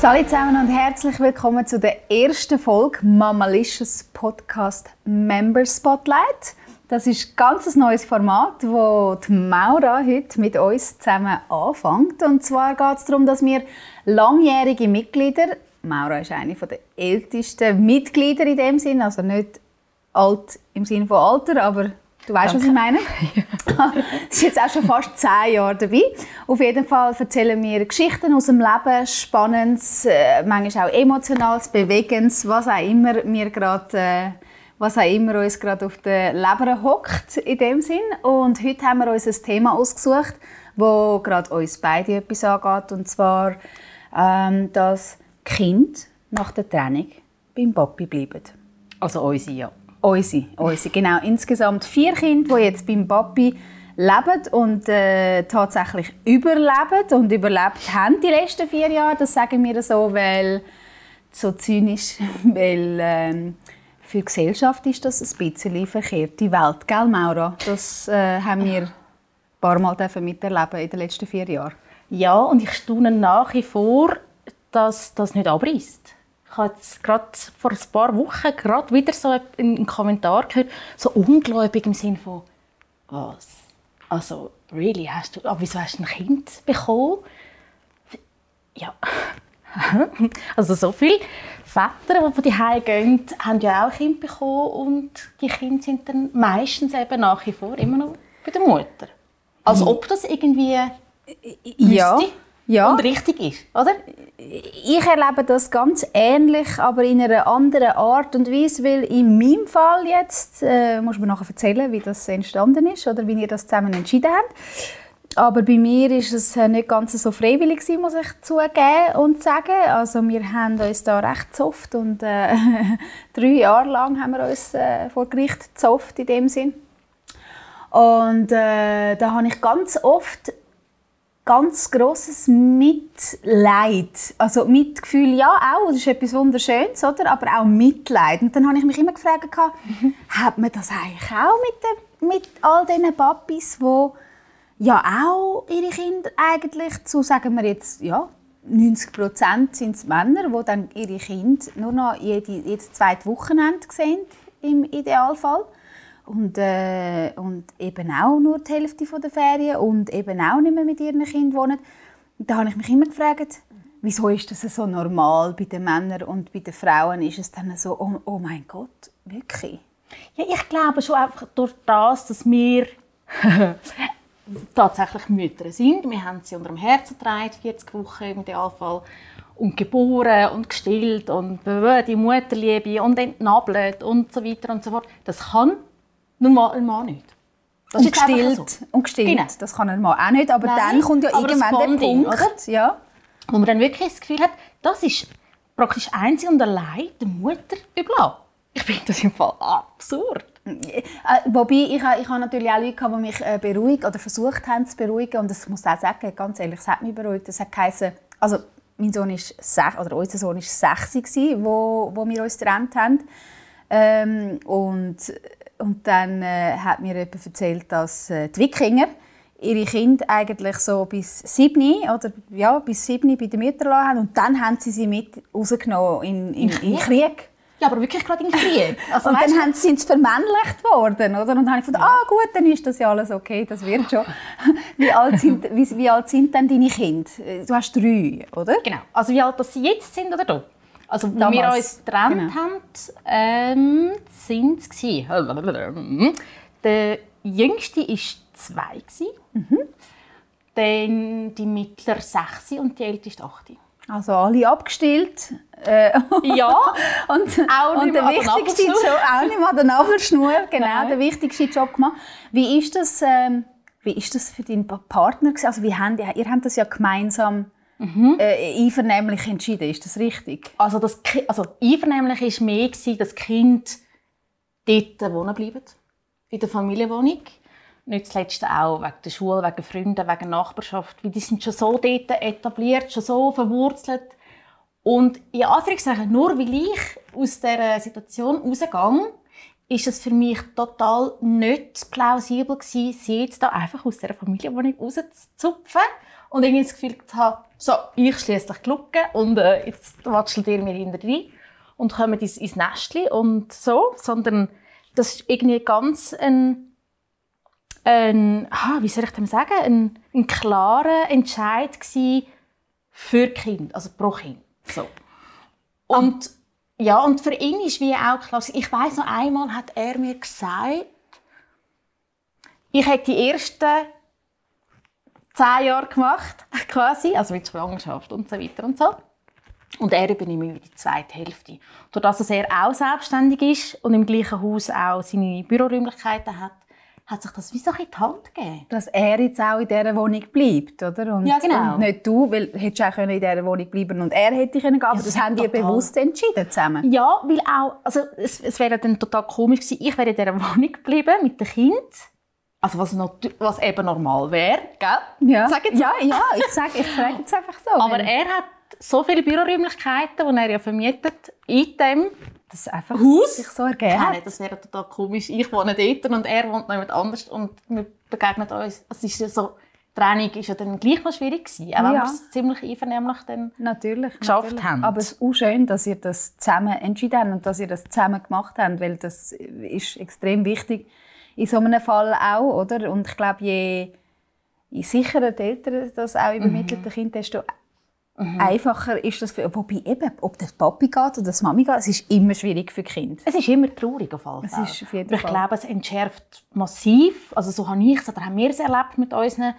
Hallo zusammen und herzlich willkommen zu der ersten Folge Mamalicious Podcast Member Spotlight. Das ist ein ganz neues Format, wo die Maura heute mit uns zusammen anfängt. Und zwar geht es darum, dass wir langjährige Mitglieder, Maura ist eine der ältesten Mitglieder in dem Sinn, also nicht alt im Sinne von Alter, aber Du weißt, was ich meine? Sie ist jetzt auch schon fast zehn Jahre dabei. Auf jeden Fall erzählen wir Geschichten aus dem Leben, Spannendes, äh, manchmal auch Emotionales, Bewegendes, was auch immer wir gerade, äh, was auch immer uns gerade auf der Leber hockt in dem Sinn. Und heute haben wir uns ein Thema ausgesucht, wo gerade uns beide etwas angeht, und zwar, ähm, dass Kind nach der Trennung beim Papi bleiben. Also unsere, ja. Unsere, unsere, genau. Insgesamt vier Kinder, die jetzt beim Papi leben und äh, tatsächlich überleben und überlebt haben die letzten vier Jahre. Das sagen wir so, weil so zynisch, weil äh, für die Gesellschaft ist das ein bisschen verkehrte Welt, gell, Maura? Das äh, haben wir ein paar Mal miterleben in den letzten vier Jahren. Ja, und ich staune nach wie vor, dass das nicht abreißt ich habe jetzt gerade vor ein paar Wochen gerade wieder so einen Kommentar gehört, so ungläubig im Sinne von «Was? Also, really, hast du, aber wieso hast du ein Kind bekommen?» Ja, also so viele Väter, die von die gehen, haben ja auch ein Kind bekommen und die Kinder sind dann meistens eben nach wie vor immer noch bei der Mutter. Als ob das irgendwie ja. müsste ja. und richtig ist, oder? Ich erlebe das ganz ähnlich, aber in einer anderen Art und Weise, weil in meinem Fall jetzt, äh, muss man nachher erzählen, wie das entstanden ist oder wie ihr das zusammen entschieden habt. Aber bei mir ist es äh, nicht ganz so freiwillig gewesen, muss ich zugeben und sagen. Also wir haben uns da recht zofft und äh, drei Jahre lang haben wir uns äh, vor Gericht zofft in dem Sinn. Und äh, da habe ich ganz oft ganz großes Mitleid. Also Mitgefühl, ja auch, das ist etwas Wunderschönes, oder? aber auch Mitleid. Und dann habe ich mich immer gefragt, mhm. hat man das eigentlich auch mit, den, mit all diesen Papis, die ja auch ihre Kinder eigentlich zu, sagen wir jetzt, ja, 90 Prozent sind es Männer, die dann ihre Kinder nur noch jede, jedes zweite Wochenende sehen, im Idealfall und, äh, und eben auch nur die Hälfte der Ferien und eben auch nicht mehr mit ihren Kindern wohnen. Da habe ich mich immer gefragt, wieso ist das so normal bei den Männern und bei den Frauen ist es dann so, oh, oh mein Gott, wirklich? Ja, ich glaube schon einfach durch das, dass wir tatsächlich Mütter sind. Wir haben sie unter dem Herzen getragen, 40 Wochen im Idealfall. Und geboren und gestillt und die Mutterliebe und entnabelt und so weiter und so fort. Das kann nur mal ein Mann nicht. Das und gestillt. So. Und gestillt. Genau. Das kann ein Mann auch nicht. Aber Nein, dann kommt ja irgendwann Bonding, der Punkt, ja. wo man dann wirklich das Gefühl hat, das ist praktisch einzig und allein der Mutter überlassen. Ich finde das im Fall absurd. Äh, wobei, ich, ich habe natürlich auch Leute, die mich äh, beruhigt oder versucht haben zu beruhigen. Und das muss auch sagen, ganz ehrlich, es hat mich beruhigt. Es hat geheißen, also mein Sohn ist sech, oder unser Sohn war sechs, wo, wo wir uns getrennt haben. Ähm, und und dann äh, hat mir jemand erzählt, dass äh, die Wikinger ihre Kinder eigentlich so bis sieben oder ja bis sieben bei den Müttern haben und dann haben sie sie mit rausgenommen in, in, in Krieg. Ja, aber wirklich gerade in Krieg. Also, und dann haben, sind sie vermännlicht worden, oder? Und dann habe ich gedacht, ja. ah gut, dann ist das ja alles okay, das wird schon. wie, alt sind, wie, wie alt sind denn deine Kinder? Du hast drei, oder? Genau. Also wie alt sie jetzt sind oder du? Also, als wir uns getrennt genau. haben, ähm, sind es Der jüngste war zwei. Mhm. Dann die mittlere sechs und die älteste acht. Also alle abgestillt. Äh, ja. und, auch und der wichtigste Job, auch nicht mal der Nabelschnur, genau, Nein. der wichtigste Job gemacht. Wie ist das, ähm, wie ist das für deinen Partner? Also wie ihr, ihr habt das ja gemeinsam mhm. äh, einvernehmlich entschieden. Ist das richtig? Also, das, also einvernehmlich war mehr, dass das Kind dort wohnen bleibt, in der Familienwohnung. Nicht zuletzt auch wegen der Schule, wegen Freunden, wegen der Nachbarschaft. Weil die sind schon so dort etabliert, schon so verwurzelt. Und in Anführungszeichen, nur weil ich aus dieser Situation rausgehe, ist es für mich total nicht plausibel gewesen, sie jetzt da einfach aus dieser Familienwohnung rauszuzupfen und irgendwie das Gefühl habe, so, ich schließe die Lücke und äh, jetzt watschelt ihr mir hinter rein und kommen ins, ins Nestchen und so, sondern das ist irgendwie ganz ein, ein ah, wie soll ich dem sagen, ein, ein klarer Entscheid für Kind, also pro Kind. So. Und ja, und für ihn ist wie auch klar, ich weiß noch einmal hat er mir gesagt, ich hätte die ersten zehn Jahre gemacht, quasi, also mit Schwangerschaft und so weiter und so. Und er übernimmt die zweite Hälfte. Dadurch, dass er auch selbstständig ist und im gleichen Haus auch seine Büroräumlichkeiten hat, hat sich das wie so in die Hand gegeben. Dass er jetzt auch in dieser Wohnung bleibt, oder? Und, ja, genau. Und nicht du, weil du hättest auch in dieser Wohnung bleiben und er hätte können gehen, aber ja, das, das haben die bewusst entschieden zusammen. Ja, weil auch, also es, es wäre dann total komisch gewesen, ich wäre in dieser Wohnung geblieben mit dem Kind also was, was eben normal wäre, gell? Ja, sag jetzt ja, ja, ich sage ich frage jetzt einfach so. Aber er hat so viele Büroräumlichkeiten, die er ja vermietet, in dem das einfach Haus sich so ergeben hat. Das wäre total komisch. Ich wohne dort und er wohnt noch jemand anders und wir begegnen uns. Es ist ja so, die Trennung war ja dann gleich noch schwierig gewesen, auch wenn ja. wir es ziemlich einvernehmlich dann natürlich, geschafft natürlich. haben. Aber es ist auch schön, dass ihr das zusammen entschieden habt und dass ihr das zusammen gemacht habt, weil das ist extrem wichtig in so einem Fall auch, oder? Und ich glaube, je, sicherer die Eltern das auch übermittelt, mhm. Kind, desto mhm. einfacher ist das für, wobei eben, ob das Papi geht oder das Mami geht, es ist immer schwierig für Kind. Es ist immer traurig auf jeden Fall. Es ist auf jeden ich Fall. glaube, es entschärft massiv, also so habe ich es, oder haben wir es erlebt mit unseren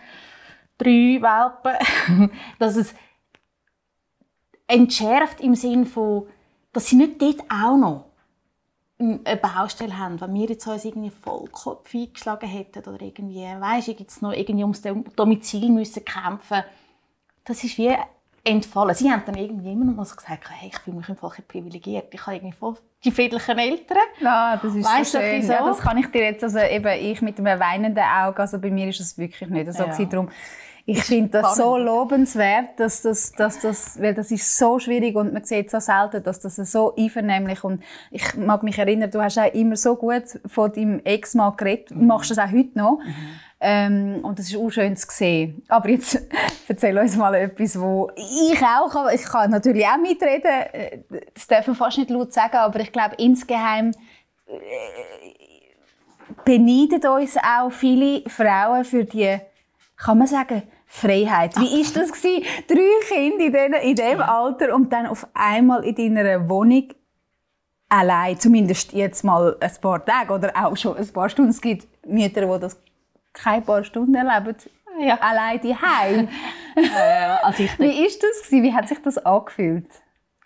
drei Welpen, dass es entschärft im Sinne von, dass sie nicht dort auch noch eine Baustelle haben, wenn wir jetzt uns irgendwie Vollkopf eingeschlagen hätten oder irgendwie, weißt du, jetzt noch irgendwie ums Domizil müssen kämpfen, das ist wie entfallen. Sie haben dann irgendwie immer noch mal so gesagt, hey, ich fühle mich einfach privilegiert, ich habe irgendwie voll die friedlichen Eltern. Ja, das ist weißt so schön. So? Ja, das kann ich dir jetzt, also eben ich mit einem weinenden Auge, also bei mir ist das wirklich nicht so ja. Darum, ich finde das so lobenswert, dass das, dass das, weil das ist so schwierig und man sieht so selten, dass das so einvernehmlich und ich mag mich erinnern, du hast auch immer so gut von deinem Ex-Mann geredet, mhm. machst das auch heute noch. Mhm. Ähm, und das ist auch schön zu sehen. Aber jetzt erzähl uns mal etwas, wo ich auch kann. Ich kann natürlich auch mitreden. Das darf man fast nicht laut sagen, aber ich glaube, insgeheim äh, beneiden uns auch viele Frauen für die, kann man sagen, Freiheit. Wie ist das gewesen? Drei Kinder in, den, in dem Alter und dann auf einmal in deiner Wohnung allein, zumindest jetzt mal ein paar Tage oder auch schon ein paar Stunden. Es gibt Mütter, die das keine paar Stunden erleben. Ja. Allein die Heim. äh, also Wie ist das gewesen? Wie hat sich das angefühlt?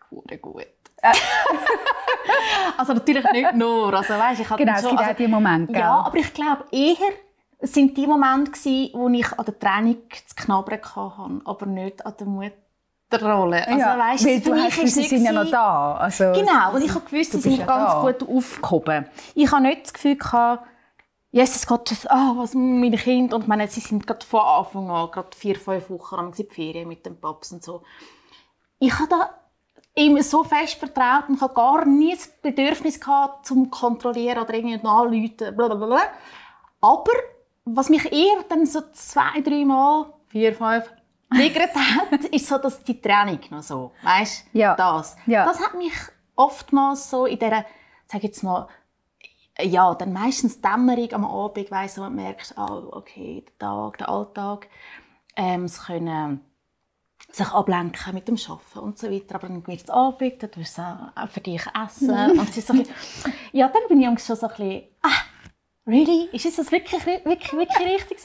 Gut, gut. also natürlich nicht nur. Also, weißt, ich genau, es gibt also, auch die Momente. Ja, aber ich glaube eher, es sind die Momente gewesen, wo ich an der Training zu knabbern hatte, aber nicht an der Mutterrolle. Also, ja, weißt, weil du hast, sie sind ja noch da. Also, genau, und ich habe gewusst, sie sind ja ganz da. gut aufgehoben. Ich habe nicht das Gefühl gehabt, Jesus Gott, das, oh, was meine Kinder, und meine, sie sind gerade von Anfang an, gerade vier, fünf Wochen in Ferien mit dem Paps und so. Ich habe da ihm so fest vertraut und habe gar nie das Bedürfnis gehabt, zum kontrollieren oder irgendwie nachzuleiten, blablabla. Aber was mich eher dann so zwei, drei Mal, vier, fünf, triggert hat, ist so, dass die Training noch so, weißt, ja. das. Ja. Das hat mich oftmals so in dieser, sag jetzt mal, ja, dann meistens Dämmerung am Abend, weißt du, man merkt, oh, okay, der Tag, der Alltag, ähm, sie können sich ablenken mit dem Arbeiten und so weiter. Aber dann wird es Abend, dann tust du auch für dich essen. und so ja, dann bin ich schon so ein bisschen, ah, really? Ist das wirklich, wirklich, wirklich richtig?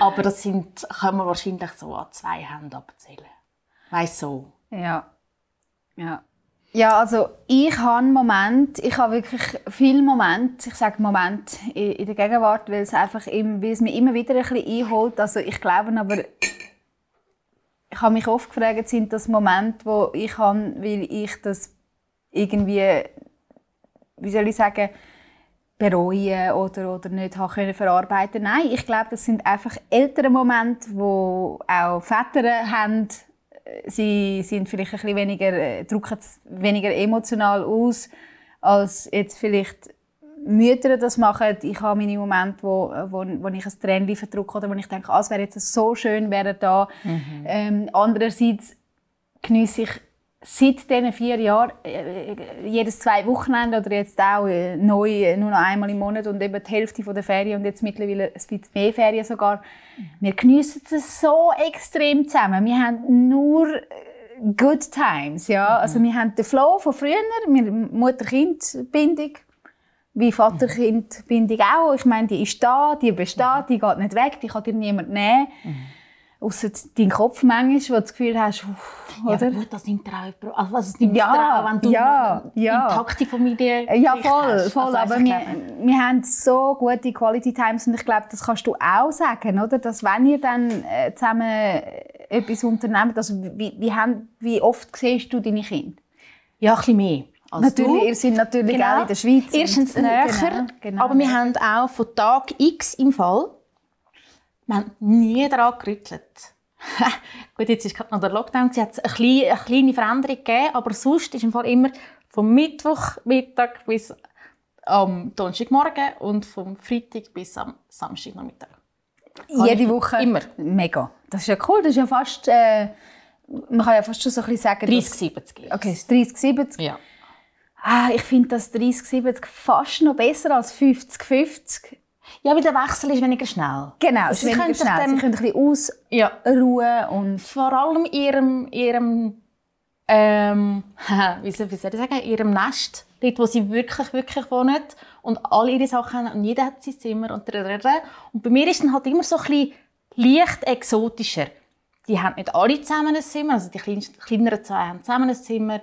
Aber das sind, kann man wahrscheinlich so an zwei Händen abzählen. Weißt so. Ja. Ja. Ja, also ich habe einen Moment, ich habe wirklich viele Momente, ich sage Moment in der Gegenwart, weil es einfach im, weil es mich immer wieder ein bisschen einholt. Also ich glaube aber, ich habe mich oft gefragt, sind das Momente, wo ich habe, weil ich das irgendwie, wie soll ich sagen, bereuen oder, oder nicht haben können verarbeiten Nein, ich glaube, das sind einfach ältere Momente, wo auch Väter haben. Sie sind vielleicht ein bisschen weniger, äh, drücken weniger emotional aus, als jetzt vielleicht Mütter das machen. Ich habe meine Momente, wo, wo, wo ich ein Tränchen verdrücke oder wo ich denke, ah, es wäre jetzt so schön, wäre da. Mhm. Ähm, andererseits genieße ich seit diesen vier Jahren äh, jedes zwei Wochenende oder jetzt auch äh, neu nur noch einmal im Monat und eben die Hälfte der Ferien und jetzt mittlerweile ein bisschen mehr Ferien sogar. Wir geniessen es so extrem zusammen. Wir haben nur äh, good times, ja. Mhm. Also wir haben den Flow von früher, Mutter-Kind-Bindung, wie Vater-Kind-Bindung auch. Ich meine, die ist da, die besteht, die geht nicht weg, die kann dir niemand nehmen. Mhm. Außer dein Kopf manchmal, wo du das Gefühl hast, uff, oder? Ja, gut, das nimmt dir auch also, das nimmt ja, auch, wenn du ja, ja. intakte Familie Ja, voll, hast. voll. Also, aber wir, wir haben so gute Quality Times und ich glaube, das kannst du auch sagen, oder? Dass wenn ihr dann äh, zusammen etwas unternehmt, also wie, wie, haben, wie oft siehst du deine Kinder? Ja, ein bisschen mehr. natürlich, du. ihr seid natürlich genau. auch in der Schweiz. Erstens näher, genau, genau, aber wir haben auch von Tag X im Fall wir haben nie daran gerüttelt. Gut, jetzt ist gerade noch der Lockdown, es hat eine kleine, eine kleine Veränderung gegeben, aber sonst ist im Fall immer vom Mittwochmittag bis am Donnerstagmorgen und vom Freitag bis am Samstagnachmittag. Jede Woche? Immer. Mega. Das ist ja cool, das ist ja fast, äh, man kann ja fast schon so ein bisschen sagen... 30-70. Okay, 30-70. Ja. Ah, ich finde das 30-70 fast noch besser als 50-50. Ja, weil der Wechsel ist weniger schnell. Genau, es ist weniger schnell. Dann, Sie können ein bisschen ausruhen ja. und... Vor allem ihrem, ihrem ähm, wie soll ich sagen, ihrem Nest, dort, wo sie wirklich, wirklich wohnen und alle ihre Sachen haben und jeder hat sein Zimmer und und bei mir ist es halt immer so ein bisschen leicht exotischer. Die haben nicht alle zusammen ein Zimmer, also die kleineren zwei haben zusammen ein Zimmer.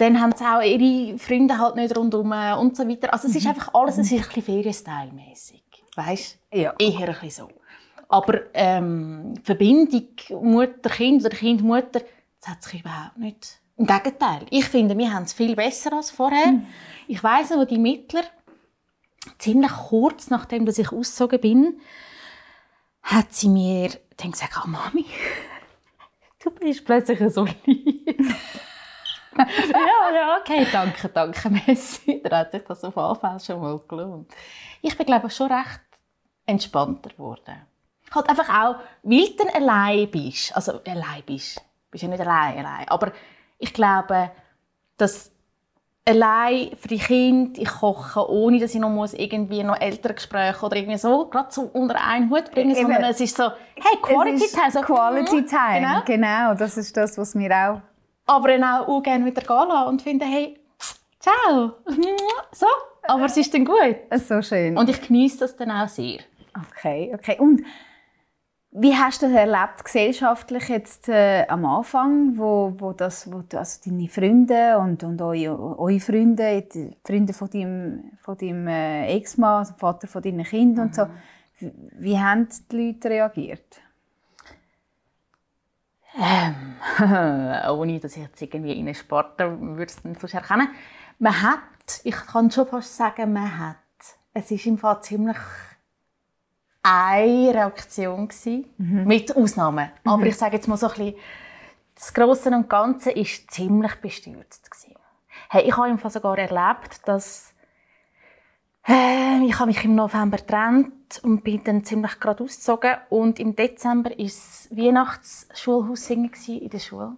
Dann haben sie auch ihre Freunde halt nicht rundherum und so weiter. Also es ist mhm. einfach alles, es ist ein bisschen Ferienstyle-mässig. Weißt Ja. Eher ein bisschen so. Aber ähm, Verbindung Mutter-Kind oder Kind-Mutter, das hat sich überhaupt nicht. Im Gegenteil. Ich finde, wir haben es viel besser als vorher. Mhm. Ich weiss wo die Mittler, ziemlich kurz nachdem dass ich ausgezogen bin, hat sie mir dann gesagt, oh, Mami, du bist plötzlich so lieb. ja, ja, okay, danke, danke, Messi. Da hat sich das auf Anfall schon mal gelohnt. Ich bin, glaube ich, schon recht entspannter geworden. Halt einfach auch, weil du allein bist. Also, allein bist. Du bist ja nicht allein, allein. Aber ich glaube, dass allein für die Kinder, ich koche, ohne dass ich noch muss irgendwie noch ältere Gespräche oder irgendwie so, gerade so unter einen Hut bringen, Eben, sondern es ist so, hey, Quality Time. So, Quality Time, genau. genau. Das ist das, was mir auch... Aber dann auch, auch gerne wieder gehen und finden, hey, ciao. So, aber es ist dann gut. So schön. Und ich genieße das dann auch sehr. Okay, okay. Und wie hast du das erlebt gesellschaftlich jetzt äh, am Anfang, wo, wo das, wo also deine Freunde und, und eure, eure Freunde, die Freunde von deinem, von deinem äh, Ex-Mann, also Vater von deinen Kindern mhm. und so, wie, wie haben die Leute reagiert? Ähm, ohne dass ich jetzt irgendwie in einen Sport würde es sonst erkennen. Man hat, ich kann schon fast sagen, man hat. Es ist im Fall ziemlich eine Reaktion gewesen, mhm. mit Ausnahmen. Mhm. Aber ich sage jetzt mal so ein bisschen, das Große und Ganze ist ziemlich bestürzt gewesen. Hey, ich habe im Fall sogar erlebt, dass äh, ich habe mich im November getrennt und bin dann ziemlich gerade ausgezogen und im Dezember war es Weihnachtsschulhaus in der Schule.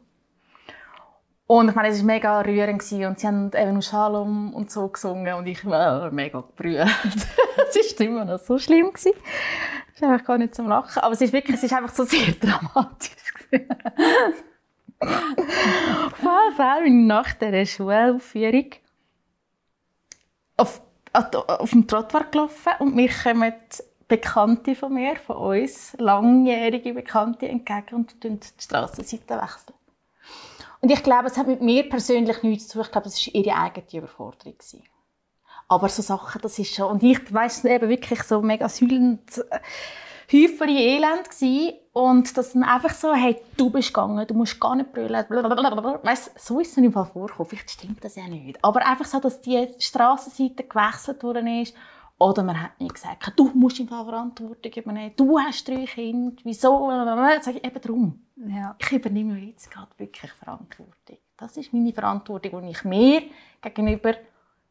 Und ich meine, es war mega rührend und sie haben eben Shalom und so gesungen und ich war mega gerührt. es war immer noch so schlimm. Es ist einfach gar nicht zum Lachen. Aber es ist wirklich, es ist einfach so sehr dramatisch. Auf jeden Fall nach dieser Schulaufführung auf, auf dem Trottoir gelaufen und mir kommen Bekannte von mir, von uns, langjährige Bekannte entgegen und die Strassenseite wechseln. Und ich glaube, es hat mit mir persönlich nichts zu tun. Ich glaube, es war ihre eigene Überforderung. Aber so Sachen, das ist schon... Und ich weiss eben wirklich so mega sühlend... Äh, Häufchen Elend gewesen. Und das dann einfach so, hey, du bist gegangen, du musst gar nicht brüllen. Weißt, so ist es mir im Fall vorgekommen. Vielleicht stimmt das ja nicht. Aber einfach so, dass die Strassenseite gewechselt worden ist. Oder man hat mir gesagt, du musst im Fall Verantwortung übernehmen. Du hast drei Kinder. Wieso? Sag ich eben darum. Ja. Ich übernehme jetzt gerade wirklich Verantwortung. Das ist meine Verantwortung, die ich mir gegenüber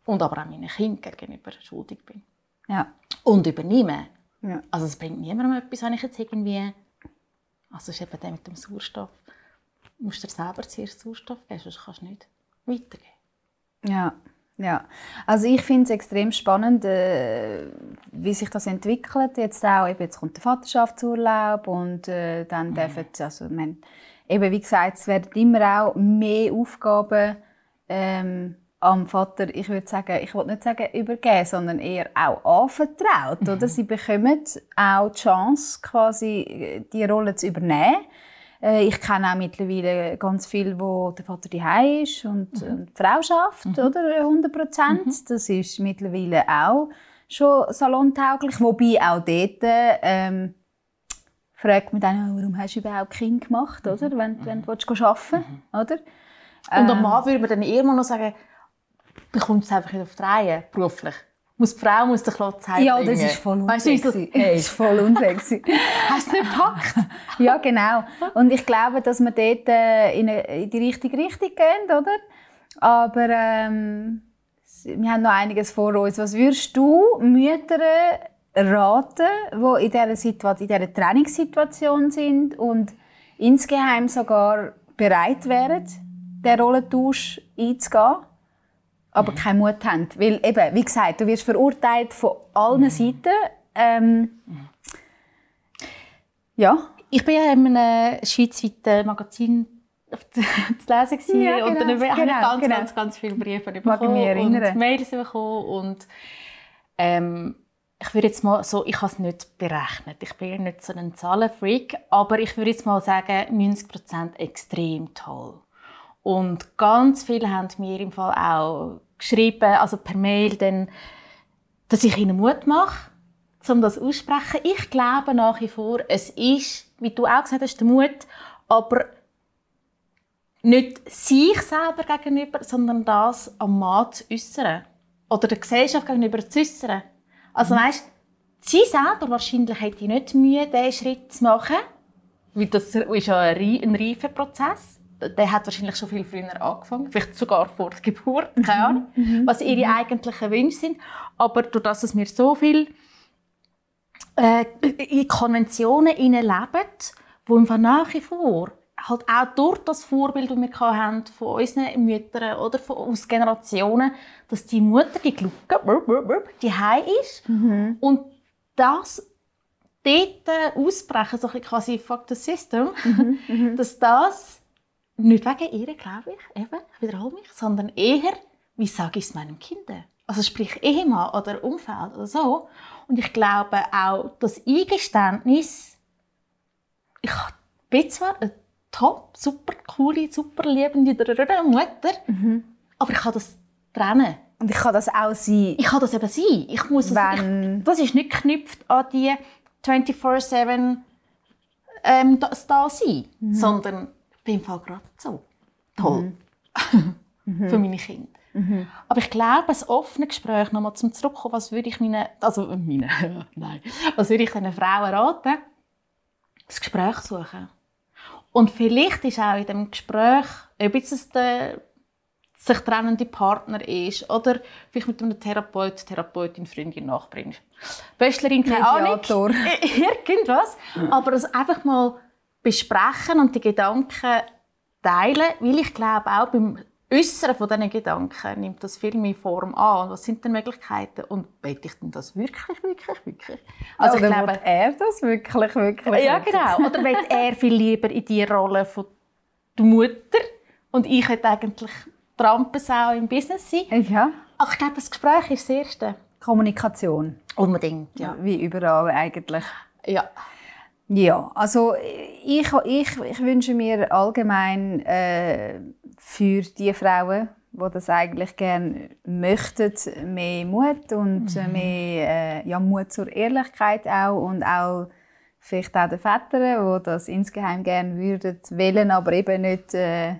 und aber auch meinen Kindern gegenüber schuldig bin. Ja. Und übernehmen. Ja. Also es bringt niemandem etwas, wenn ich jetzt irgendwie... Also ist eben der mit dem Sauerstoff. Du musst dir selber zuerst Sauerstoff geben, sonst kannst du nicht weitergeben. Ja, ja. Also ich finde es extrem spannend, äh, wie sich das entwickelt. Jetzt auch, eben, jetzt kommt der Vaterschaftsurlaub und äh, dann Mhm. dürfen, also man, eben wie gesagt, es werden immer auch mehr Aufgaben ähm, am Vater, ich würde sagen, ich will nicht sagen übergeben, sondern eher auch anvertraut, Mhm. oder? Sie bekommen auch die Chance, quasi äh, die Rolle zu übernehmen. Äh, Ich kenne auch mittlerweile ganz viel, wo der Vater daheim ist und, Mhm. die Frau schafft, oder 100 Prozent. Das ist mittlerweile auch schon salontauglich, wobei auch dort ähm, fragt man dann, warum hast du überhaupt Kind gemacht, Mhm. oder? Wenn, wenn du willst gehen arbeiten oder? Und am Ähm. Mann würde man dann eher mal noch sagen, bekommt es einfach nicht auf die Reihe, beruflich. Muss, die Frau muss den Klotz Ja, heim das ist voll Weißt du, unsexy. so, hey, Das ist voll unsexy. hast du nicht gepackt? ja, genau. Und ich glaube, dass wir dort äh, in, eine, in die richtige Richtung gehen, oder? Aber ähm, wir haben noch einiges vor uns. Was würdest du Müttern raten, die in dieser, Situation, in dieser Trainingssituation sind und insgeheim sogar bereit wären, den Rollentausch einzugehen, aber keinen Mut haben? Weil eben, wie gesagt, du wirst verurteilt von allen Seiten. Ähm, ja. Ich war ja in einem schweizweiten Magazin zu lesen gewesen Ja, und dann genau, habe ich genau, ganz, genau. ganz, ganz viele Briefe bekommen und Mails bekommen und ähm, ich würde jetzt mal so, ich habe es nicht berechnet, ich bin ja nicht so ein Zahlenfreak, aber ich würde jetzt mal sagen, 90% extrem toll. Und ganz viele haben mir im Fall auch geschrieben, also per Mail, dann, dass ich ihnen Mut mache, um das aussprechen. Ich glaube nach wie vor, es ist, wie du auch gesagt hast, der Mut, aber nicht sich selber gegenüber, sondern das am Mann zu äußern. Oder der Gesellschaft gegenüber zu äußern. Also weißt, sie selber wahrscheinlich hätte nicht Mühe, diesen Schritt zu machen, weil das ist ja ein reifer Prozess. Der hat wahrscheinlich schon viel früher angefangen, vielleicht sogar vor der Geburt, keine Ahnung, was ihre eigentlichen Wünsche sind. Aber durch das, dass wir so viel äh, in Konventionen leben, wo im nach wie vor halt auch durch das Vorbild, das wir hatten, von unseren Müttern oder von aus Generationen, dass die Mutter, die Glucke, die heim ist. Und das dort ausbrechen, so ein bisschen quasi fuck the system, dass das nicht wegen ihr, glaube ich, eben, ich wiederhole mich, sondern eher, wie sage ich es meinem Kind? Also sprich Ehemann oder Umfeld oder so. Und ich glaube auch, das Eingeständnis, ich bin zwar eine top, super coole, super liebende Mutter, aber ich kann das trennen. Und ich kann das auch sein, Ich kann das eben sein. Ich muss Wenn- ich, das ist nicht geknüpft an die 24-7 ähm, das da sein, sondern ich bin im Fall gerade so toll für meine Kinder. Aber ich glaube, ein offenes Gespräch, nochmal zum Zurückkommen, was würde ich meinen, also äh, meine, nein, was würde ich diesen Frauen raten? Das Gespräch suchen. Und vielleicht ist auch in dem Gespräch, ob jetzt es der sich trennende Partner ist oder vielleicht mit einem Therapeut, Therapeutin, Freundin, Nachbarin, Böstlerin, keine Ahnung, irgendwas, aber es einfach mal besprechen und die Gedanken teilen, weil ich glaube auch beim Äußern von diesen Gedanken nimmt das viel mehr Form an. Und was sind denn Möglichkeiten? Und bete ich denn das wirklich, wirklich, wirklich? Also, ich Oder glaube, will er das wirklich, wirklich? ja, genau. Oder will er viel lieber in die Rolle von der Mutter und ich hätte eigentlich die Rampensau im Business sein? Ja. Aber ich glaube, das Gespräch ist das Erste. Kommunikation. Unbedingt, ja. Wie überall eigentlich. ja. Ja, also ich, ich, ich wünsche mir allgemein äh, für die Frauen, die das eigentlich gerne möchten, mehr Mut und äh, mehr äh, ja, Mut zur Ehrlichkeit auch und auch vielleicht auch den Vätern, die das insgeheim gerne würden, wollen, aber eben nicht äh,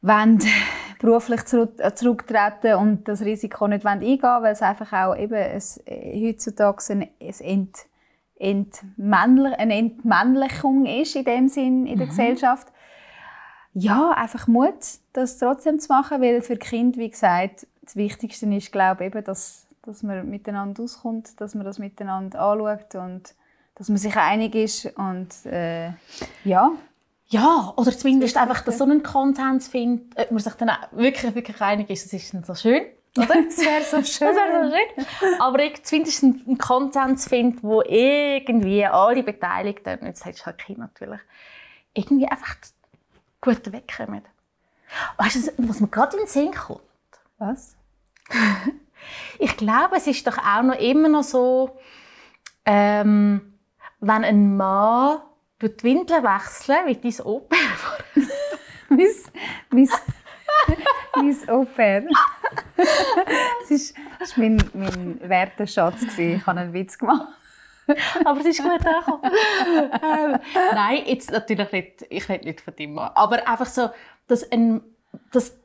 wollen beruflich äh, zurücktreten und das Risiko nicht wollen eingehen weil es einfach auch eben ein, heutzutage ein, ein Ent, Entmännlich, eine Entmännlichung ist in dem Sinn in der Gesellschaft. Ja, einfach Mut, das trotzdem zu machen, weil für Kind, wie gesagt, das Wichtigste ist, glaube ich, eben, dass, dass man miteinander auskommt, dass man das miteinander anschaut und dass man sich einig ist und äh, ja. Ja, oder zumindest einfach, dass so einen Konsens findet, ob man sich dann auch wirklich, wirklich einig ist, das ist dann so schön. Oder? Das wäre so schön. Das wäre so schön. Aber ich zumindest einen Konsens finde, wo irgendwie alle Beteiligten, jetzt sagst du halt Kind natürlich, irgendwie einfach gut wegkommen. Weißt du, was mir gerade in den Sinn kommt? Was? ich glaube, es ist doch auch noch immer noch so, ähm, wenn ein Mann die Windeln wechseln, wie dein Opa. mein, mein, mein Opa. das ist mein, mein Werteschatz. Ich habe einen Witz gemacht. aber es ist gut angekommen. ähm, nein, jetzt natürlich nicht, ich rede nicht von deinem Mann. Aber einfach so, dass, ein, dass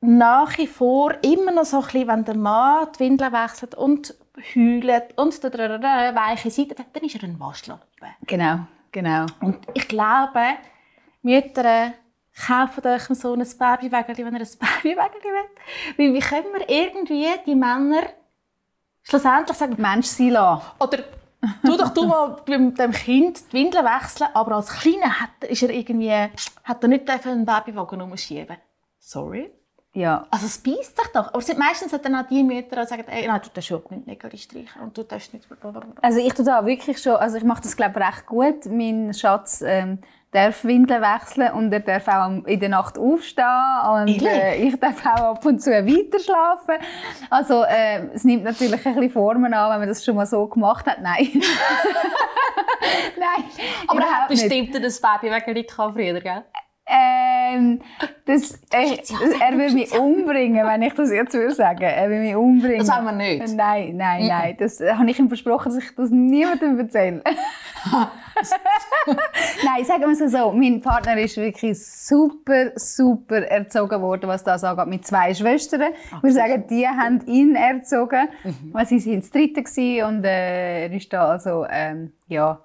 nach wie vor immer noch so ein bisschen, wenn der Mann die Windeln wechselt und heult und weiche Seite, dann ist er ein Waschlappen. Genau, genau. Und ich glaube, Mütter kaufen euch so ein Babywägeli, wenn ihr ein Babywägeli wollt. Weil wie können wir irgendwie die Männer schlussendlich sagen, Mensch sein lassen? Oder tu doch du mal mit dem Kind die Windeln wechseln, aber als Kleiner hat, ist er irgendwie, hat er nicht einen Babywagen umschieben. Sorry. Ja. Also es beißt sich doch. Aber sind meistens hat dann auch die Mütter, die sagen, ey, nein, du darfst überhaupt nicht Nägel streichen und du darfst nicht... Also ich tue da wirklich schon, also ich mache das glaube ich recht gut. Mein Schatz ähm, darf Windeln wechseln und er darf auch in der Nacht aufstehen und äh, ich darf auch ab und zu weiter schlafen. Also äh, es nimmt natürlich ein bisschen Formen an, wenn man das schon mal so gemacht hat. Nein. Nein. Aber er hat bestimmt das Baby wegen früher, gell? Ähm, das, äh, er will mich umbringen, wenn ich das jetzt würde sagen. Er will mich umbringen. Das haben wir nicht. Nein, nein, nein. Das äh, habe ich ihm versprochen, dass ich das niemandem erzähle. nein, sagen wir es so. Mein Partner ist wirklich super, super erzogen worden, was das angeht, mit zwei Schwestern. Ach, wir sagen, die haben ihn erzogen, mhm. weil sie sind das Dritte und äh, er ist da also, ähm, ja,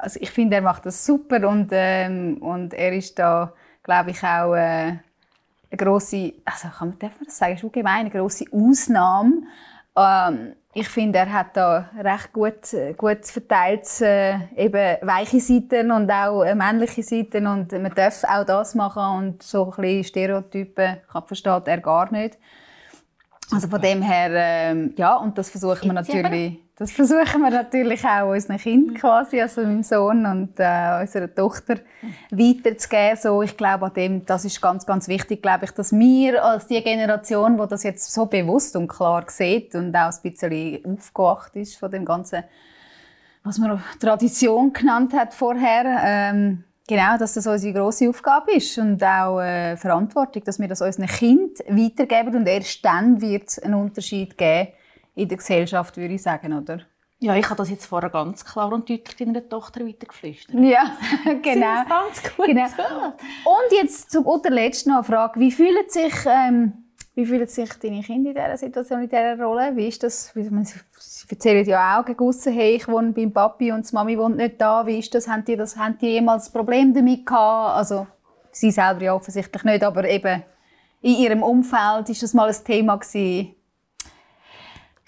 also ich finde, er macht das super und, ähm, und er ist da, glaube ich, auch äh, eine grosse, also kann man, darf man das sagen, ist gemein, eine grosse Ausnahme. Ähm, ich finde, er hat da recht gut, gut verteilt, äh, eben weiche Seiten und auch äh, männliche Seiten und man darf auch das machen und so ein bisschen Stereotypen kann, versteht er gar nicht. Also von dem her, ähm, ja, und das versuchen wir natürlich, das versuchen wir natürlich auch unseren Kindern quasi, also meinem Sohn und äh, unserer Tochter weiterzugeben. So, ich glaube, an dem, das ist ganz, ganz wichtig, glaube ich, dass wir als die Generation, die das jetzt so bewusst und klar sieht und auch ein bisschen aufgewacht ist von dem ganzen, was man Tradition genannt hat vorher, ähm, Genau, dass das unsere grosse Aufgabe ist und auch äh, Verantwortung, dass wir das unseren Kindern weitergeben und erst dann wird es einen Unterschied geben in der Gesellschaft, würde ich sagen, oder? Ja, ich habe das jetzt vorher ganz klar und deutlich deiner Tochter weitergeflüstert. Ja, genau. ganz gut. Genau. Und jetzt zum unterletzt noch eine Frage. Wie fühlen sich, ähm, wie fühlen sich deine Kinder in dieser Situation, in dieser Rolle? Wie ist das? Sie erzählen ja auch gegen hey, ich wohne beim Papi und die Mami wohnt nicht da. Wie ist das? Haben die, das, haben die jemals ein Problem damit gehabt? Also, sie selber ja offensichtlich nicht, aber eben in ihrem Umfeld ist das mal ein Thema gewesen?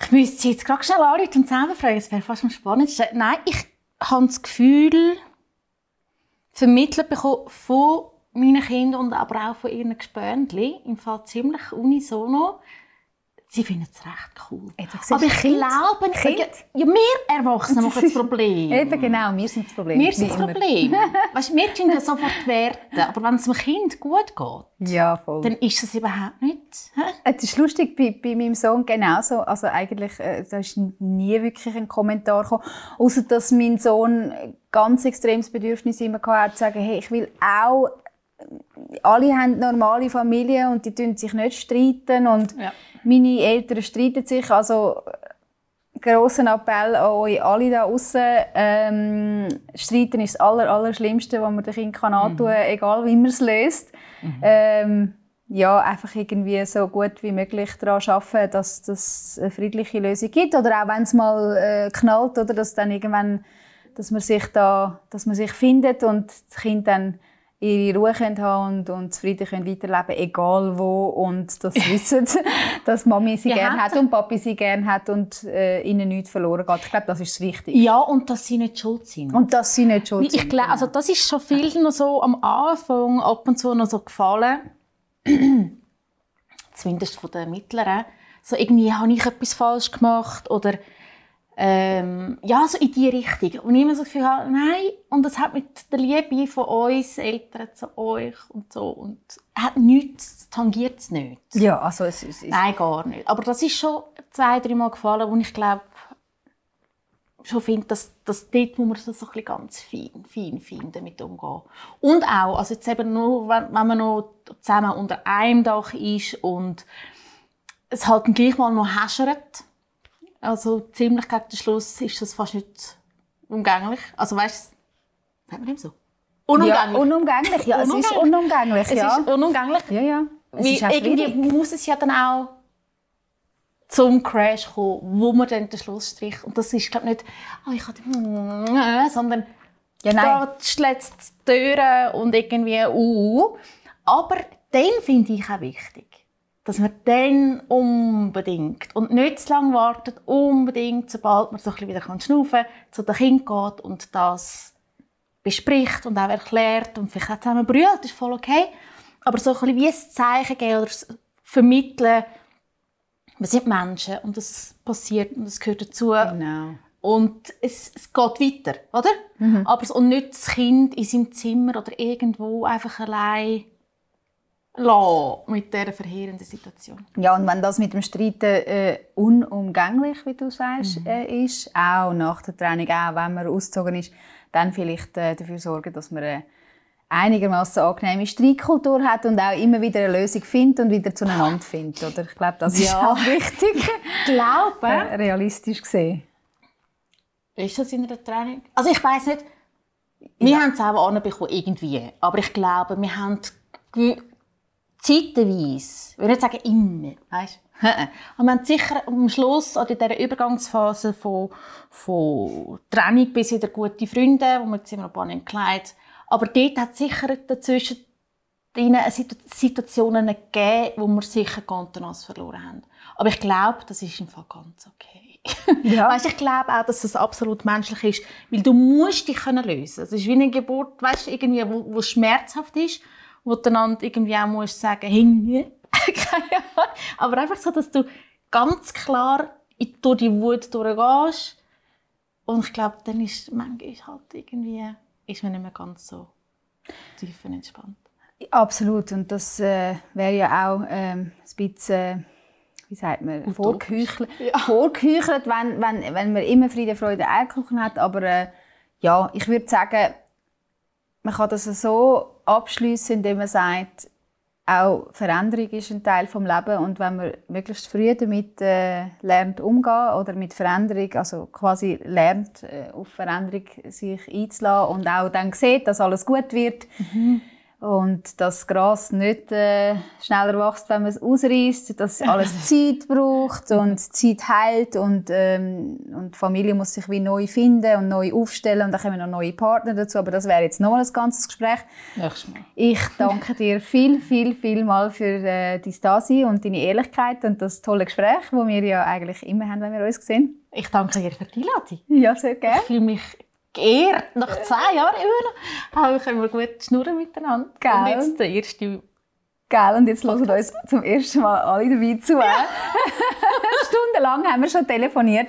Ich müsste jetzt gerade schnell anrufen und selber fragen, das wäre fast am spannendsten. Nein, ich habe das Gefühl, vermittelt bekommen von meinen Kindern und aber auch von ihren Gespöntchen, im Fall ziemlich unisono, Sie finden es recht cool. Eben, aber ich kind, glaube, kind. Ja, wir Erwachsene machen das Problem. Eben genau, wir sind das Problem. Wir sind das Problem. weißt, wir tun das sofort werten, aber wenn es dem Kind gut geht, ja, dann ist es überhaupt nicht. Es ist lustig, bei, bei meinem Sohn genauso. Also eigentlich, äh, da ist nie wirklich ein Kommentar gekommen, außer dass mein Sohn ganz extremes Bedürfnis immer hatte, zu sagen, hey, ich will auch alle haben normale Familien und die tun sich nicht streiten und ja. meine Eltern streiten sich. Also grossen Appell an euch alle da draußen. Ähm, streiten ist das aller, Allerschlimmste, was man dem Kind kann antun kann, mhm. egal wie man es löst. Mhm. Ähm, ja, einfach irgendwie so gut wie möglich daran arbeiten, dass es eine friedliche Lösung gibt. Oder auch wenn es mal äh, knallt, oder dass dann irgendwann, dass man sich da, dass man sich findet und das Kind dann ihre Ruhe können haben und, und zufrieden können weiterleben egal wo. Und das wissen, dass Mami sie Ja, gerne hat und Papi sie gerne hat und äh, ihnen nichts verloren geht. Ich glaube, das ist das Wichtigste. Ja, und dass sie nicht schuld sind. Und dass sie nicht schuld ich sind. glaube, also das ist schon vielen noch so am Anfang ab und zu noch so gefallen. Zumindest von den Mittleren. So irgendwie habe ich etwas falsch gemacht oder ähm, ja, so in die Richtung. Und ich immer so das Gefühl habe, nein, und das hat mit der Liebe von uns Eltern zu euch und so und hat nichts, tangiert es nicht. ja, also es, es Nein, gar nicht. Aber das ist schon zwei, drei Mal gefallen, wo ich glaube, schon finde, dass, dass dort muss man so so ein bisschen ganz fein, fein, fein damit umgehen. Und auch, also jetzt eben nur, wenn, wenn man noch zusammen unter einem Dach ist und es halt dann gleich mal noch häschert, also ziemlich gegen den Schluss ist das fast nicht umgänglich. Also weißt du, sagt man so? ja, Unumgänglich. unumgänglich. Ja, es ist Unumgänglich. unumgänglich. es ja. ist unumgänglich. ja, ja. Auch irgendwie muss es ja dann auch zum Crash kommen, wo man dann den Schlussstrich und das ist glaube nicht, oh, ich hatte, sondern Ja, nein. da schlägt die Türen und irgendwie uh. Aber dann finde ich auch wichtig, dass man dann unbedingt und nicht zu lange wartet, unbedingt, sobald man so ein bisschen wieder kann schnaufen kann, zu den Kind geht und das bespricht und auch erklärt und vielleicht auch zusammen brüllt, ist voll okay. Aber so ein bisschen wie ein Zeichen geben oder vermitteln, wir sind Menschen und das passiert und das gehört dazu. Genau. Und es, es geht weiter, oder? Aber so, und nicht das Kind in seinem Zimmer oder irgendwo einfach allein lassen mit dieser verheerenden Situation. Ja, und wenn das mit dem Streiten äh, unumgänglich, wie du sagst, äh, ist, auch nach der Trennung, auch wenn man ausgezogen ist, dann vielleicht äh, dafür sorgen, dass man eine einigermaßen angenehme Streitkultur hat und auch immer wieder eine Lösung findet und wieder zueinander findet. Oder? Ich glaube, das ist Ja. auch wichtig, Glaube, äh, realistisch gesehen. ist das in einer Training? Also ich weiß nicht, wir haben es auch anbekommen, irgendwie. Aber ich glaube, wir haben zeitweise, ich will nicht sagen immer, weißt du? Aber wir haben sicher am Schluss, oder in dieser Übergangsphase von, von Trennung bis wieder gute Freunde, wo wir immer noch ein paar nicht gekleidet aber dort hat es sicher dazwischen Situationen gegeben, wo wir sicher Kontenance verloren haben. Aber ich glaube, das ist im Fall ganz okay. Ja. Weißt, ich glaube auch, dass das absolut menschlich ist, weil du musst dich können lösen. Es ist wie eine Geburt, weißt, irgendwie, wo, wo schmerzhaft ist, wo du dann irgendwie auch musst sagen, hey, keine Ahnung. Aber einfach so, dass du ganz klar in- durch die Wut durchgehst. Und ich glaube, dann ist manchmal halt irgendwie, ist man nicht mehr ganz so tiefenentspannt. Absolut. Und das äh, wäre ja auch ähm, ein bisschen, wie sagt man, vorgeheuchelt, vorgeheuchelt wenn, wenn, wenn man immer Friede, Freude, Eierkuchen hat. Aber äh, ja, ich würde sagen, man kann das so abschließen, indem man sagt, auch Veränderung ist ein Teil vom Leben. Und wenn man möglichst früh damit äh, lernt umgehen oder mit Veränderung, also quasi lernt äh, auf Veränderung sich einzulassen und auch dann sieht, dass alles gut wird und dass das Gras nicht äh, schneller wächst, wenn man es ausreißt, dass alles Zeit braucht und Zeit heilt und, ähm, und die Familie muss sich wie neu finden und neu aufstellen und dann kommen noch neue Partner dazu, aber das wäre jetzt noch ein ganzes Gespräch. Nächstes Mal. Ich danke dir viel, viel, viel mal für äh, dein Dasein und deine Ehrlichkeit und das tolle Gespräch, das wir ja eigentlich immer haben, wenn wir uns sehen. Ich danke dir für die Einladung. Ja, sehr Ich gerne. fühle mich geehrt. Nach zehn Jahren immer noch können wir gut schnurren miteinander. Gell? Und jetzt der erste Gell, und jetzt hören uns zum ersten Mal alle dabei zu. äh? Stundenlang haben wir schon telefoniert.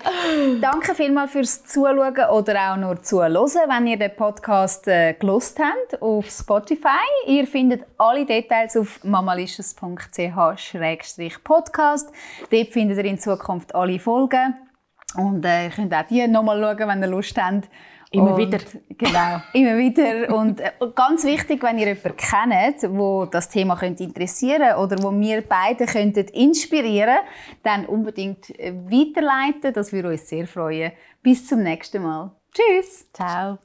Danke vielmals fürs Zuschauen oder auch nur Zuhören, wenn ihr den Podcast äh, gelost habt auf Spotify. Ihr findet alle Details auf mamalicious.ch-podcast. Dort findet ihr in Zukunft alle Folgen. Und äh, ihr könnt auch die nochmal schauen, wenn ihr Lust habt. Immer Und- wieder. Genau, immer wieder. Und äh, ganz wichtig, wenn ihr jemanden kennt, wo das Thema könnte interessieren oder wo wir beide könnten inspirieren, dann unbedingt äh, weiterleiten. Das würde uns sehr freuen. Bis zum nächsten Mal. Tschüss. Ciao.